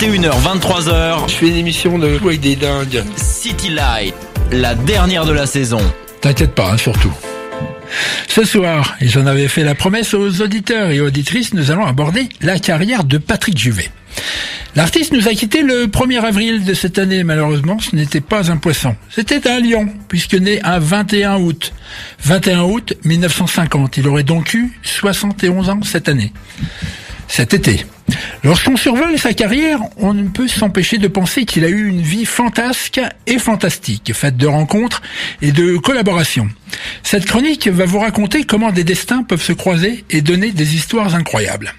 21h, 23h. Je fais une émission de avec des dingues. City Light, la dernière de la saison. T'inquiète pas, hein, surtout. Ce soir, et j'en avais fait la promesse aux auditeurs et auditrices, nous allons aborder la carrière de Patrick Juvet. L'artiste nous a quitté le 1er avril de cette année, malheureusement, ce n'était pas un poisson. C'était un lion, puisque né un 21 août. 21 août 1950. Il aurait donc eu 71 ans cette année. Cet été. Lorsqu'on survole sa carrière, on ne peut s'empêcher de penser qu'il a eu une vie fantasque et fantastique, faite de rencontres et de collaborations. Cette chronique va vous raconter comment des destins peuvent se croiser et donner des histoires incroyables.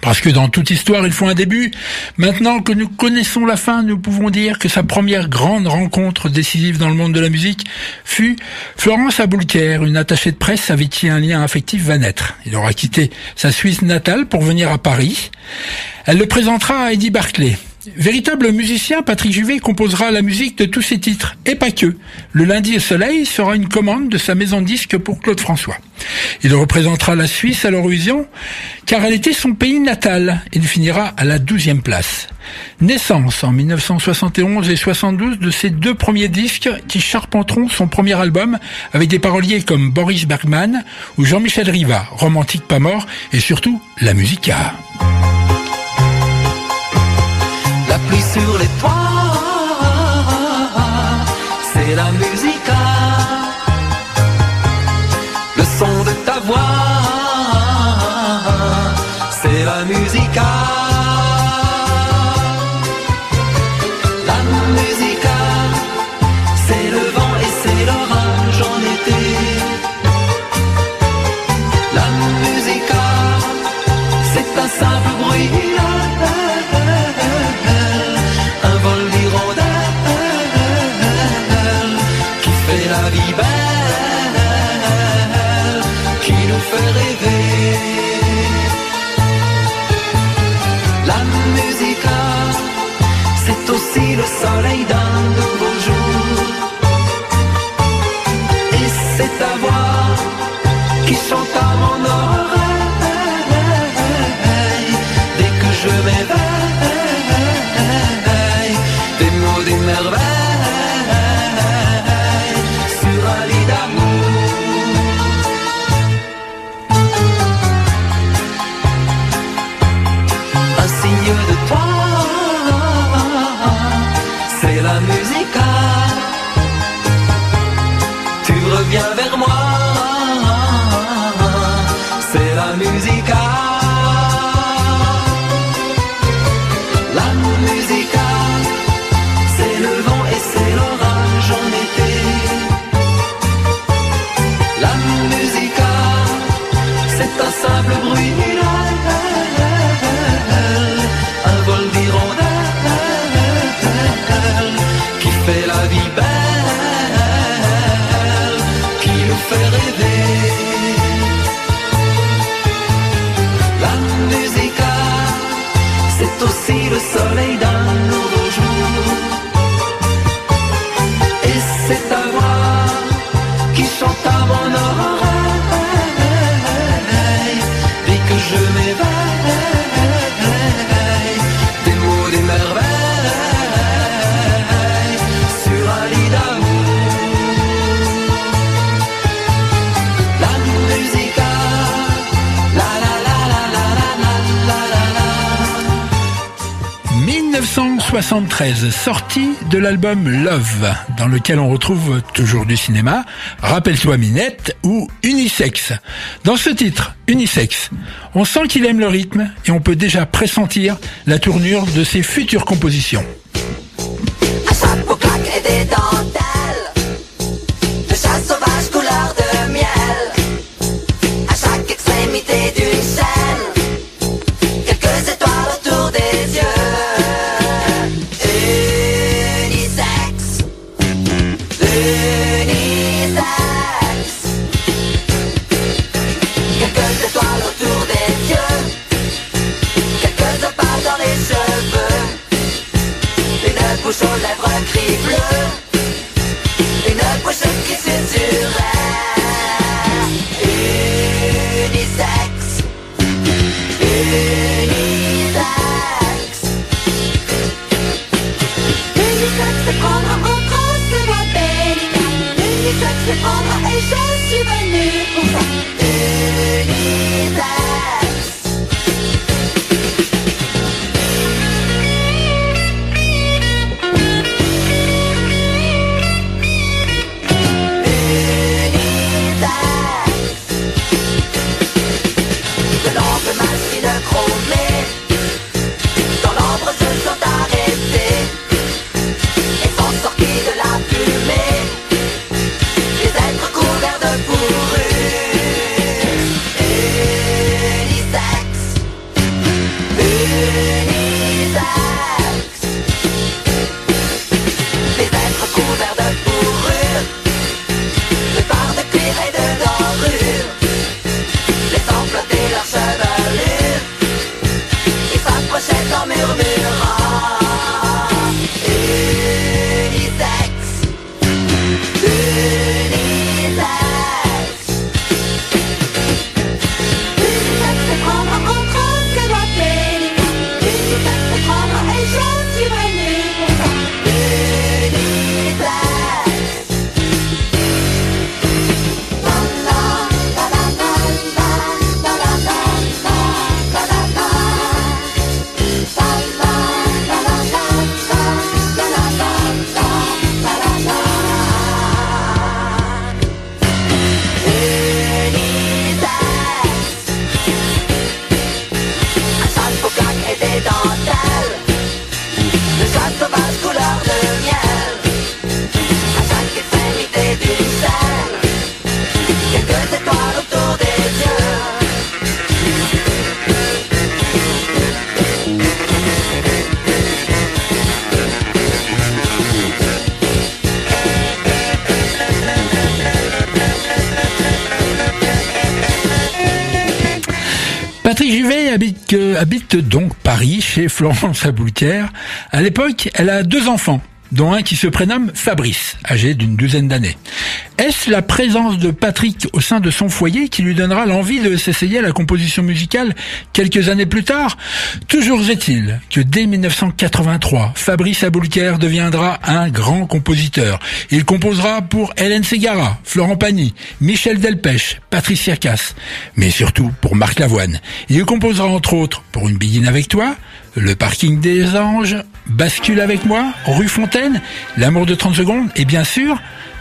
Parce que dans toute histoire, il faut un début. Maintenant que nous connaissons la fin, nous pouvons dire que sa première grande rencontre décisive dans le monde de la musique fut Florence Aboulker, une attachée de presse avec qui un lien affectif va naître. Il aura quitté sa Suisse natale pour venir à Paris. Elle le présentera à Eddie Barclay. Véritable musicien, Patrick Juvet composera la musique de tous ses titres, et pas que. Le lundi au soleil sera une commande de sa maison de disques pour Claude François. Il représentera la Suisse à l'Eurovision, car elle était son pays natal. Il finira à la douzième place. Naissance en 1971 et 72 de ses deux premiers disques qui charpenteront son premier album avec des paroliers comme Boris Bergman ou Jean-Michel Riva, romantique pas mort et surtout la musica. Sur les toits, c'est la musique. Music. 1973, sortie de l'album Love, dans lequel on retrouve toujours du cinéma, Rappelle-toi Minette ou Unisex. Dans ce titre, Unisex, on sent qu'il aime le rythme et on peut déjà pressentir la tournure de ses futures compositions. meu Deus. Patrick Juvet habite, euh, habite donc Paris chez Florence Aboultière. À l'époque, elle a deux enfants dont un qui se prénomme Fabrice, âgé d'une douzaine d'années. Est-ce la présence de Patrick au sein de son foyer qui lui donnera l'envie de s'essayer à la composition musicale quelques années plus tard? Toujours est-il que dès 1983, Fabrice Aboulker deviendra un grand compositeur. Il composera pour Hélène Ségara, Florent Pagny, Michel Delpech, Patricia Cass, mais surtout pour Marc Lavoine. Il composera entre autres pour Une biguine avec toi, Le parking des anges, Bascule avec moi, Rue Fontaine, L'amour de 30 secondes et bien sûr,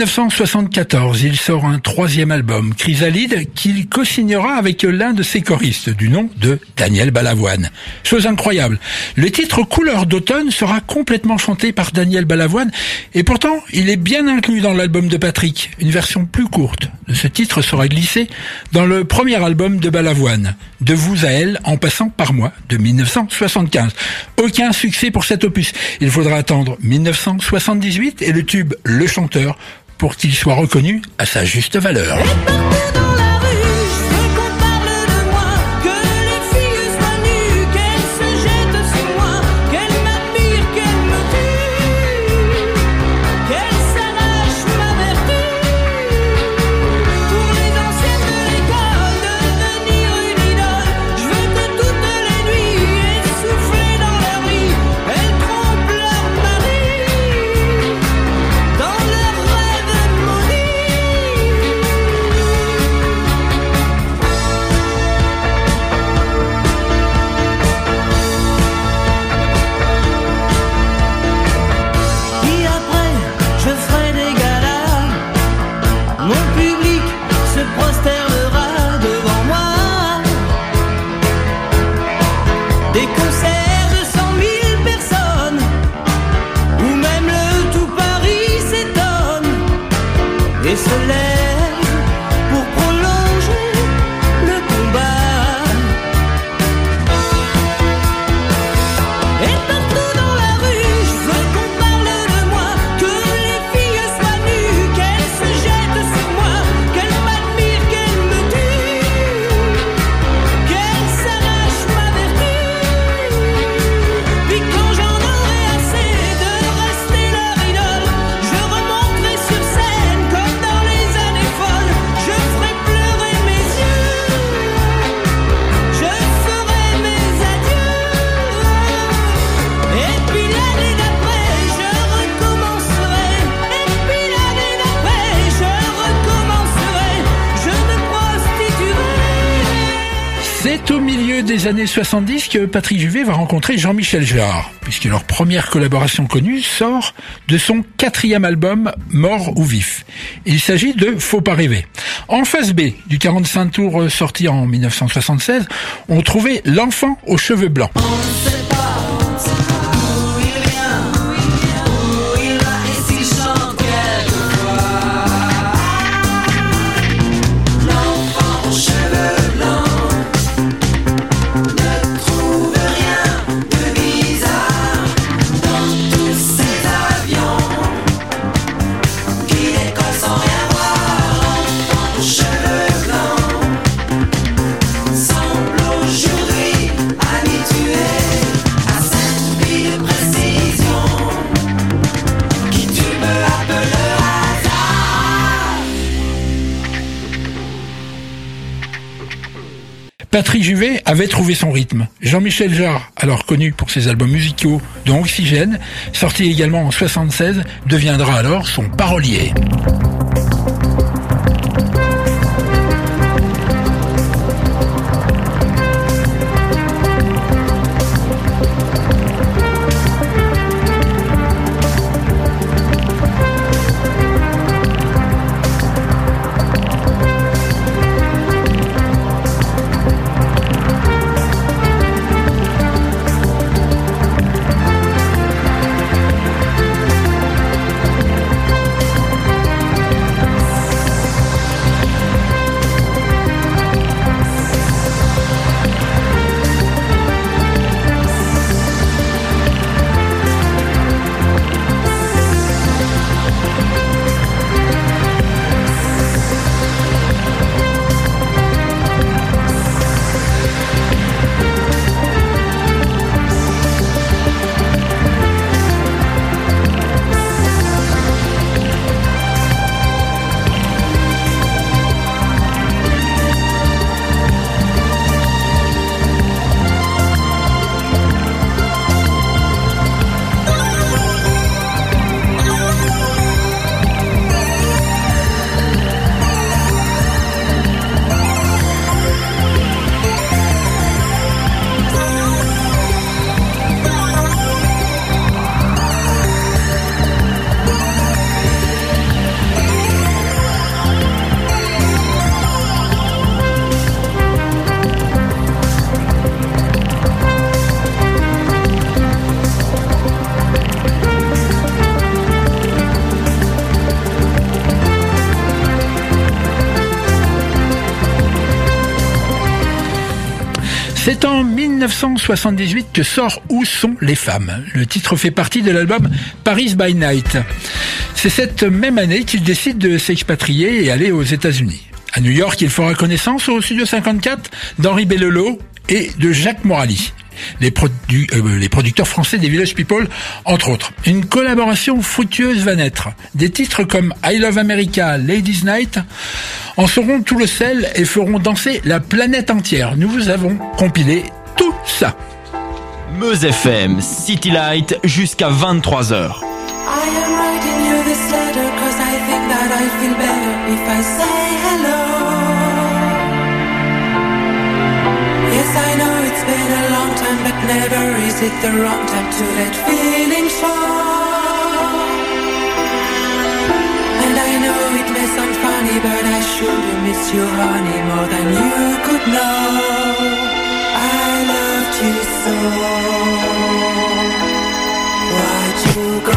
1974, il sort un troisième album, Chrysalide, qu'il co-signera avec l'un de ses choristes, du nom de Daniel Balavoine. Chose incroyable, le titre Couleur d'automne sera complètement chanté par Daniel Balavoine, et pourtant, il est bien inclus dans l'album de Patrick. Une version plus courte de ce titre sera glissée dans le premier album de Balavoine, De vous à elle, en passant par moi, de 1975. Aucun succès pour cet opus. Il faudra attendre 1978 et le tube Le Chanteur pour qu'il soit reconnu à sa juste valeur. Des années 70 que Patrick Juvet va rencontrer Jean-Michel Jarre, puisque leur première collaboration connue sort de son quatrième album Mort ou Vif. Il s'agit de Faut pas rêver. En face B du 45 tours euh, sorti en 1976, on trouvait L'enfant aux cheveux blancs. On ne sait pas Avait trouvé son rythme. Jean-Michel Jarre, alors connu pour ses albums musicaux dont Oxygène, sorti également en 76, deviendra alors son parolier. 1978 que sort Où sont les femmes? Le titre fait partie de l'album Paris by Night. C'est cette même année qu'il décide de s'expatrier et aller aux États-Unis. À New York, il fera connaissance au Studio 54 d'Henri Bellelot et de Jacques Morali. Les, euh, les producteurs français des Village People, entre autres. Une collaboration fructueuse va naître. Des titres comme I Love America, Ladies Night en seront tout le sel et feront danser la planète entière. Nous vous avons compilé Meuse FM, City Light jusqu'à 23h. I know it's been a long time, but never is it the wrong time to let feelings show. And I know it may sound funny, but I should miss you, honey, more than you could know. I so. Why'd you go?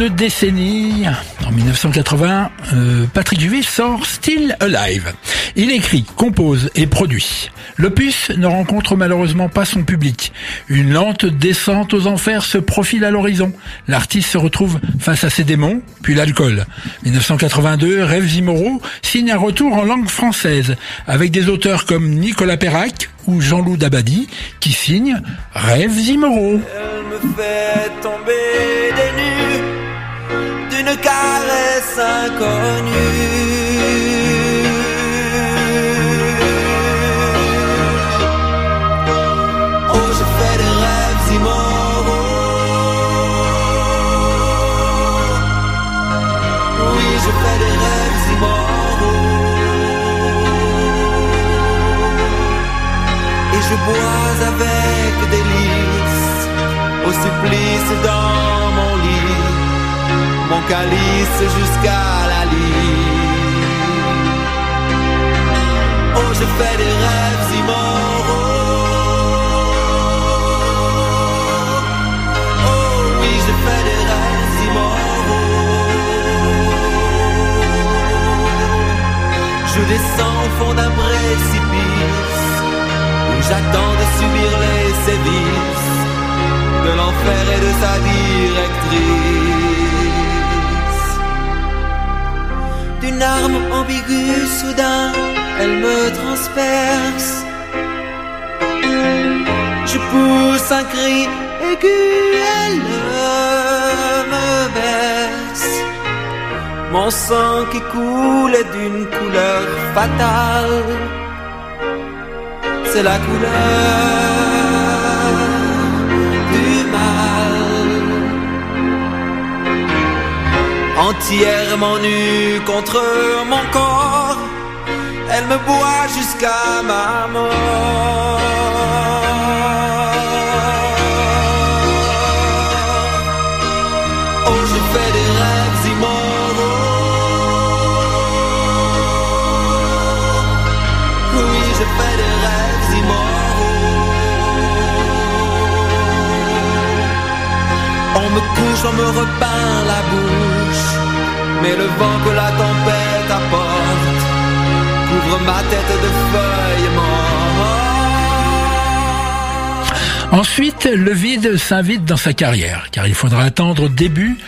De décennie. En 1980, euh, Patrick Juvet sort Still Alive. Il écrit, compose et produit. L'opus ne rencontre malheureusement pas son public. Une lente descente aux enfers se profile à l'horizon. L'artiste se retrouve face à ses démons, puis l'alcool. 1982, Rêves immoraux signe un retour en langue française, avec des auteurs comme Nicolas Perrac ou Jean-Loup Dabadi, qui signent Rêves immoraux. D'une caresse inconnue. Oh, je fais des rêves immoraux. Oui, je fais des rêves immoraux. Et je bois avec délice au supplice lit, mon calice jusqu'à Mon sang qui coule est d'une couleur fatale c'est la couleur du mal. Entièrement nue contre mon corps, elle me boit jusqu'à ma mort. On me repeint la bouche. Mais le vent que la tempête apporte couvre ma tête de feuilles mortes. Ensuite, le vide s'invite dans sa carrière, car il faudra attendre début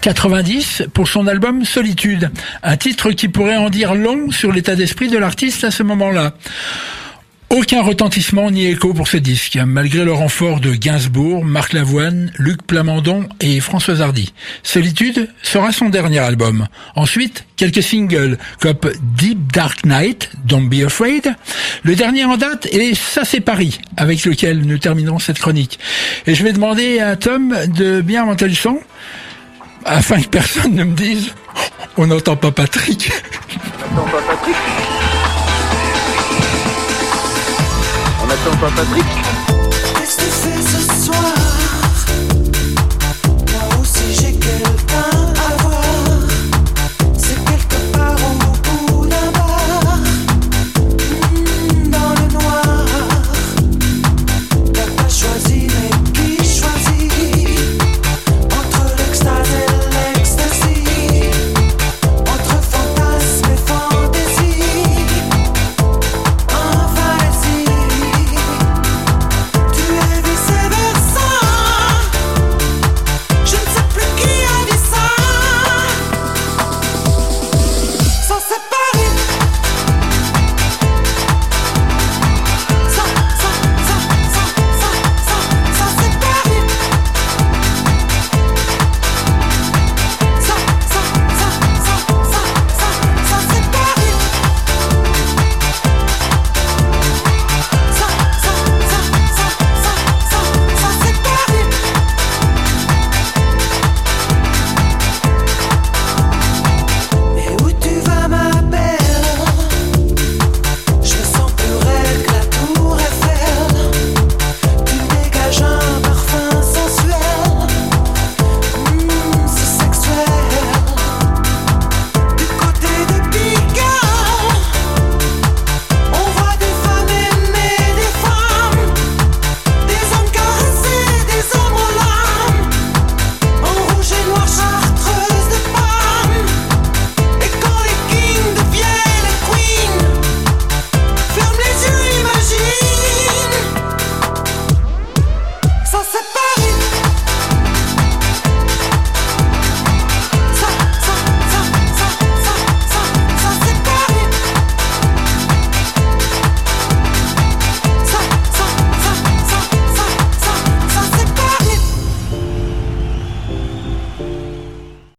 90 pour son album Solitude, un titre qui pourrait en dire long sur l'état d'esprit de l'artiste à ce moment-là. Aucun retentissement ni écho pour ce disque, malgré le renfort de Gainsbourg, Marc Lavoine, Luc Plamondon et François Hardy. Solitude sera son dernier album. Ensuite, quelques singles comme Deep Dark Night, Don't Be Afraid. Le dernier en date est Ça c'est Paris, avec lequel nous terminerons cette chronique. Et je vais demander à Tom de bien monter le son, afin que personne ne me dise « On n'entend pas Patrick ». On attend pas Patrick ce